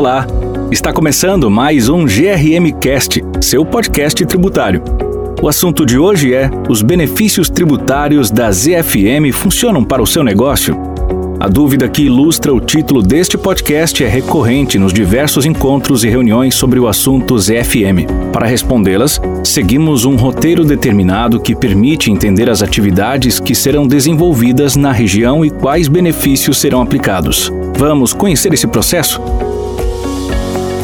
Olá! Está começando mais um GRM Cast, seu podcast tributário. O assunto de hoje é: os benefícios tributários da ZFM funcionam para o seu negócio? A dúvida que ilustra o título deste podcast é recorrente nos diversos encontros e reuniões sobre o assunto ZFM. Para respondê-las, seguimos um roteiro determinado que permite entender as atividades que serão desenvolvidas na região e quais benefícios serão aplicados. Vamos conhecer esse processo?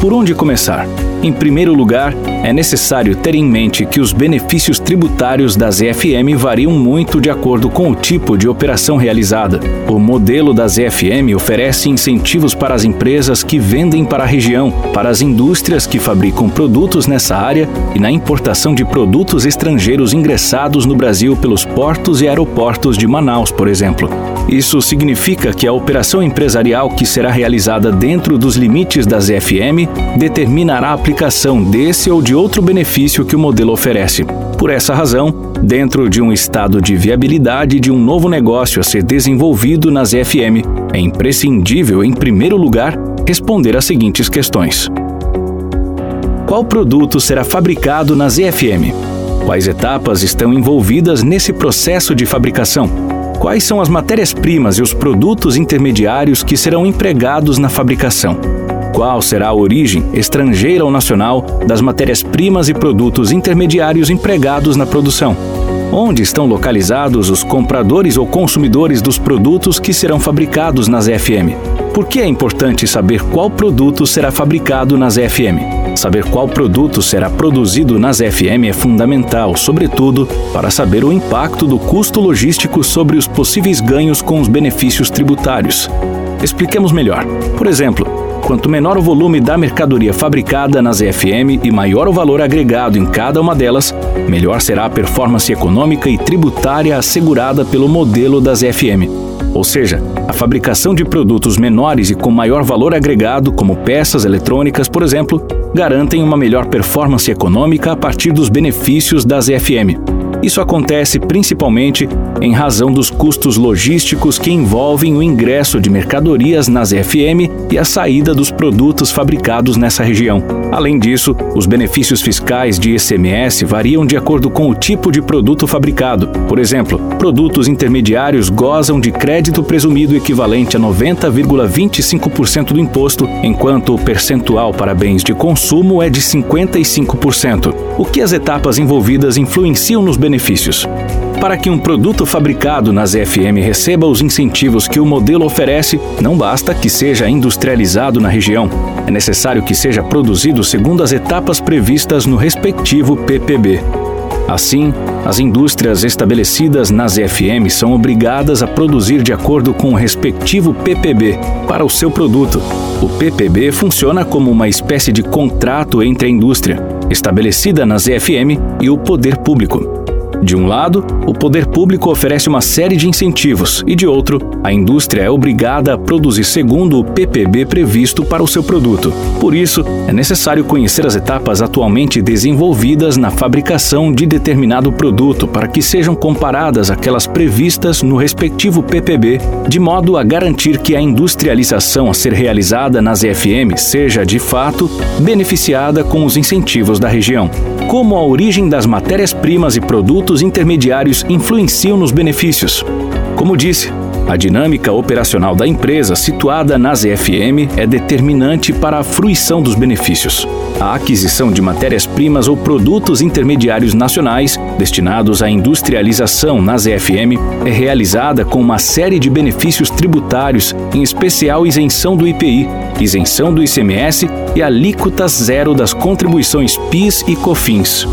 Por onde começar? Em primeiro lugar, é necessário ter em mente que os benefícios tributários das EFM variam muito de acordo com o tipo de operação realizada. O modelo das EFM oferece incentivos para as empresas que vendem para a região, para as indústrias que fabricam produtos nessa área e na importação de produtos estrangeiros ingressados no Brasil pelos portos e aeroportos de Manaus, por exemplo. Isso significa que a operação empresarial que será realizada dentro dos limites das EFM determinará a aplicação desse ou de outro benefício que o modelo oferece. Por essa razão, dentro de um estado de viabilidade de um novo negócio a ser desenvolvido nas EFM, é imprescindível, em primeiro lugar, responder às seguintes questões: Qual produto será fabricado nas EFM? Quais etapas estão envolvidas nesse processo de fabricação? Quais são as matérias-primas e os produtos intermediários que serão empregados na fabricação? Qual será a origem, estrangeira ou nacional, das matérias-primas e produtos intermediários empregados na produção? Onde estão localizados os compradores ou consumidores dos produtos que serão fabricados nas FM? Por que é importante saber qual produto será fabricado nas FM? Saber qual produto será produzido nas FM é fundamental, sobretudo para saber o impacto do custo logístico sobre os possíveis ganhos com os benefícios tributários. Expliquemos melhor. Por exemplo, Quanto menor o volume da mercadoria fabricada nas EFM e maior o valor agregado em cada uma delas, melhor será a performance econômica e tributária assegurada pelo modelo das EFM. Ou seja, a fabricação de produtos menores e com maior valor agregado, como peças eletrônicas, por exemplo, garantem uma melhor performance econômica a partir dos benefícios das EFM. Isso acontece principalmente em razão dos custos logísticos que envolvem o ingresso de mercadorias nas FM e a saída dos produtos fabricados nessa região. Além disso, os benefícios fiscais de ICMS variam de acordo com o tipo de produto fabricado. Por exemplo, produtos intermediários gozam de crédito presumido equivalente a 90,25% do imposto, enquanto o percentual para bens de consumo é de 55%. O que as etapas envolvidas influenciam nos benefícios benefícios. Para que um produto fabricado nas FM receba os incentivos que o modelo oferece, não basta que seja industrializado na região. É necessário que seja produzido segundo as etapas previstas no respectivo PPB. Assim, as indústrias estabelecidas nas FM são obrigadas a produzir de acordo com o respectivo PPB para o seu produto. O PPB funciona como uma espécie de contrato entre a indústria, estabelecida nas FM, e o poder público. De um lado, o poder público oferece uma série de incentivos, e de outro, a indústria é obrigada a produzir segundo o PPB previsto para o seu produto. Por isso, é necessário conhecer as etapas atualmente desenvolvidas na fabricação de determinado produto para que sejam comparadas aquelas previstas no respectivo PPB, de modo a garantir que a industrialização a ser realizada nas EFM seja, de fato, beneficiada com os incentivos da região. Como a origem das matérias-primas e produtos intermediários influenciam nos benefícios. Como disse, a dinâmica operacional da empresa situada nas EFM é determinante para a fruição dos benefícios. A aquisição de matérias-primas ou produtos intermediários nacionais destinados à industrialização nas EFM é realizada com uma série de benefícios tributários, em especial isenção do IPI, isenção do ICMS e alíquota zero das contribuições PIS e COFINS.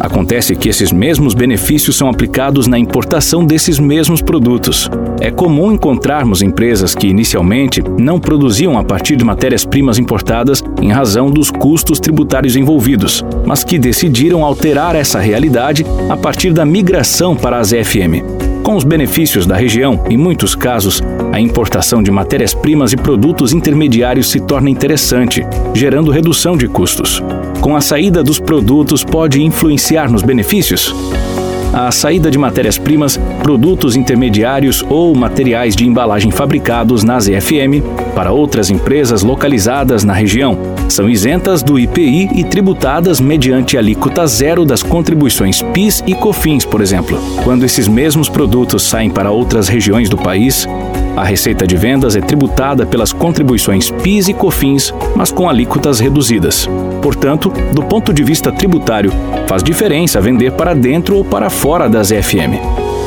Acontece que esses mesmos benefícios são aplicados na importação desses mesmos produtos. É comum encontrarmos empresas que inicialmente não produziam a partir de matérias-primas importadas em razão dos custos tributários envolvidos, mas que decidiram alterar essa realidade a partir da migração para as FM. Com os benefícios da região, em muitos casos, a importação de matérias-primas e produtos intermediários se torna interessante, gerando redução de custos. Com a saída dos produtos, pode influenciar nos benefícios? a saída de matérias-primas, produtos intermediários ou materiais de embalagem fabricados na ZFM para outras empresas localizadas na região. São isentas do IPI e tributadas mediante alíquota zero das contribuições PIS e COFINS, por exemplo. Quando esses mesmos produtos saem para outras regiões do país, a receita de vendas é tributada pelas contribuições PIS e COFINS, mas com alíquotas reduzidas. Portanto, do ponto de vista tributário, faz diferença vender para dentro ou para fora das ZFM.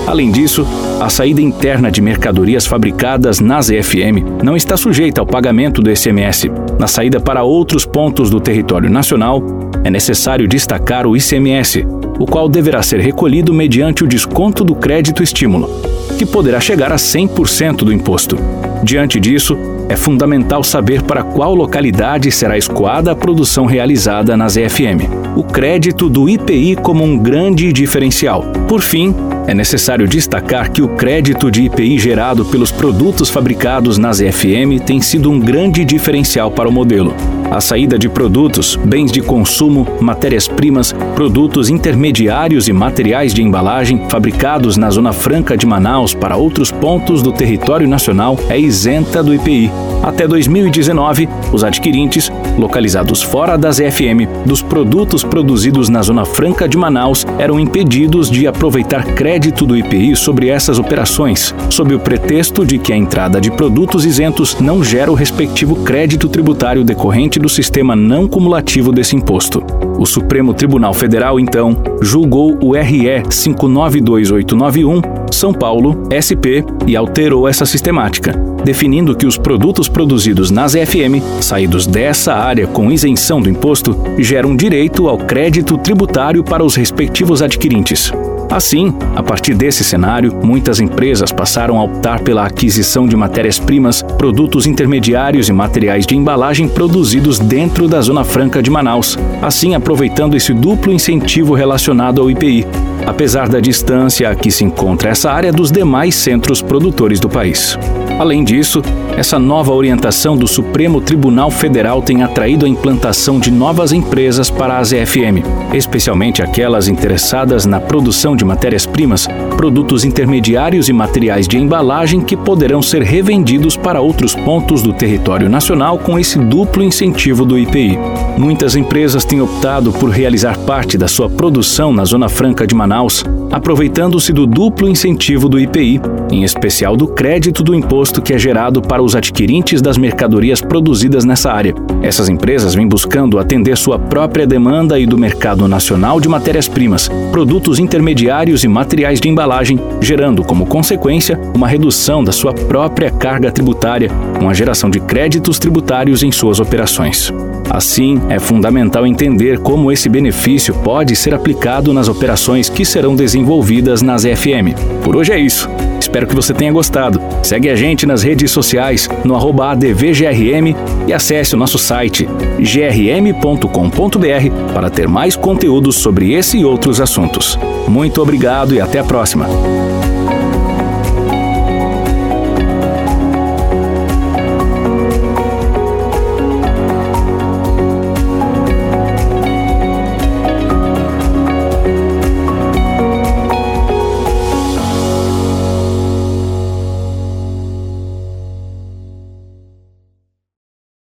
Além disso, a saída interna de mercadorias fabricadas na ZFM não está sujeita ao pagamento do ICMS. Na saída para outros pontos do território nacional, é necessário destacar o ICMS, o qual deverá ser recolhido mediante o desconto do crédito estímulo, que poderá chegar a 100% do imposto. Diante disso, é fundamental saber para qual localidade será escoada a produção realizada nas EFM. O crédito do IPI como um grande diferencial. Por fim, é necessário destacar que o crédito de IPI gerado pelos produtos fabricados nas EFM tem sido um grande diferencial para o modelo. A saída de produtos, bens de consumo, matérias-primas, produtos intermediários e materiais de embalagem fabricados na Zona Franca de Manaus para outros pontos do território nacional é isenta do IPI. Até 2019, os adquirentes, localizados fora das EFM, dos produtos produzidos na Zona Franca de Manaus eram impedidos de aproveitar crédito do IPI sobre essas operações, sob o pretexto de que a entrada de produtos isentos não gera o respectivo crédito tributário decorrente do sistema não cumulativo desse imposto. O Supremo Tribunal Federal, então, julgou o RE 592891 São Paulo, SP, e alterou essa sistemática, definindo que os produtos produzidos nas FM, saídos dessa área com isenção do imposto, geram direito ao crédito tributário para os respectivos adquirentes. Assim, a partir desse cenário, muitas empresas passaram a optar pela aquisição de matérias-primas, produtos intermediários e materiais de embalagem produzidos dentro da Zona Franca de Manaus, assim aproveitando esse duplo incentivo relacionado ao IPI, apesar da distância a que se encontra essa área dos demais centros produtores do país. Além disso, essa nova orientação do Supremo Tribunal Federal tem atraído a implantação de novas empresas para a ZFM, especialmente aquelas interessadas na produção de matérias-primas, produtos intermediários e materiais de embalagem que poderão ser revendidos para outros pontos do território nacional com esse duplo incentivo do IPI. Muitas empresas têm optado por realizar parte da sua produção na Zona Franca de Manaus, aproveitando-se do duplo incentivo do IPI, em especial do crédito do imposto que é gerado para os adquirentes das mercadorias produzidas nessa área. Essas empresas vêm buscando atender sua própria demanda e do mercado nacional de matérias-primas, produtos intermediários e materiais de embalagem, gerando como consequência uma redução da sua própria carga tributária, com a geração de créditos tributários em suas operações. Assim, é fundamental entender como esse benefício pode ser aplicado nas operações que serão desenvolvidas nas FM. Por hoje é isso. Espero que você tenha gostado. Segue a gente nas redes sociais no ADVGRM e acesse o nosso site grm.com.br para ter mais conteúdos sobre esse e outros assuntos. Muito obrigado e até a próxima.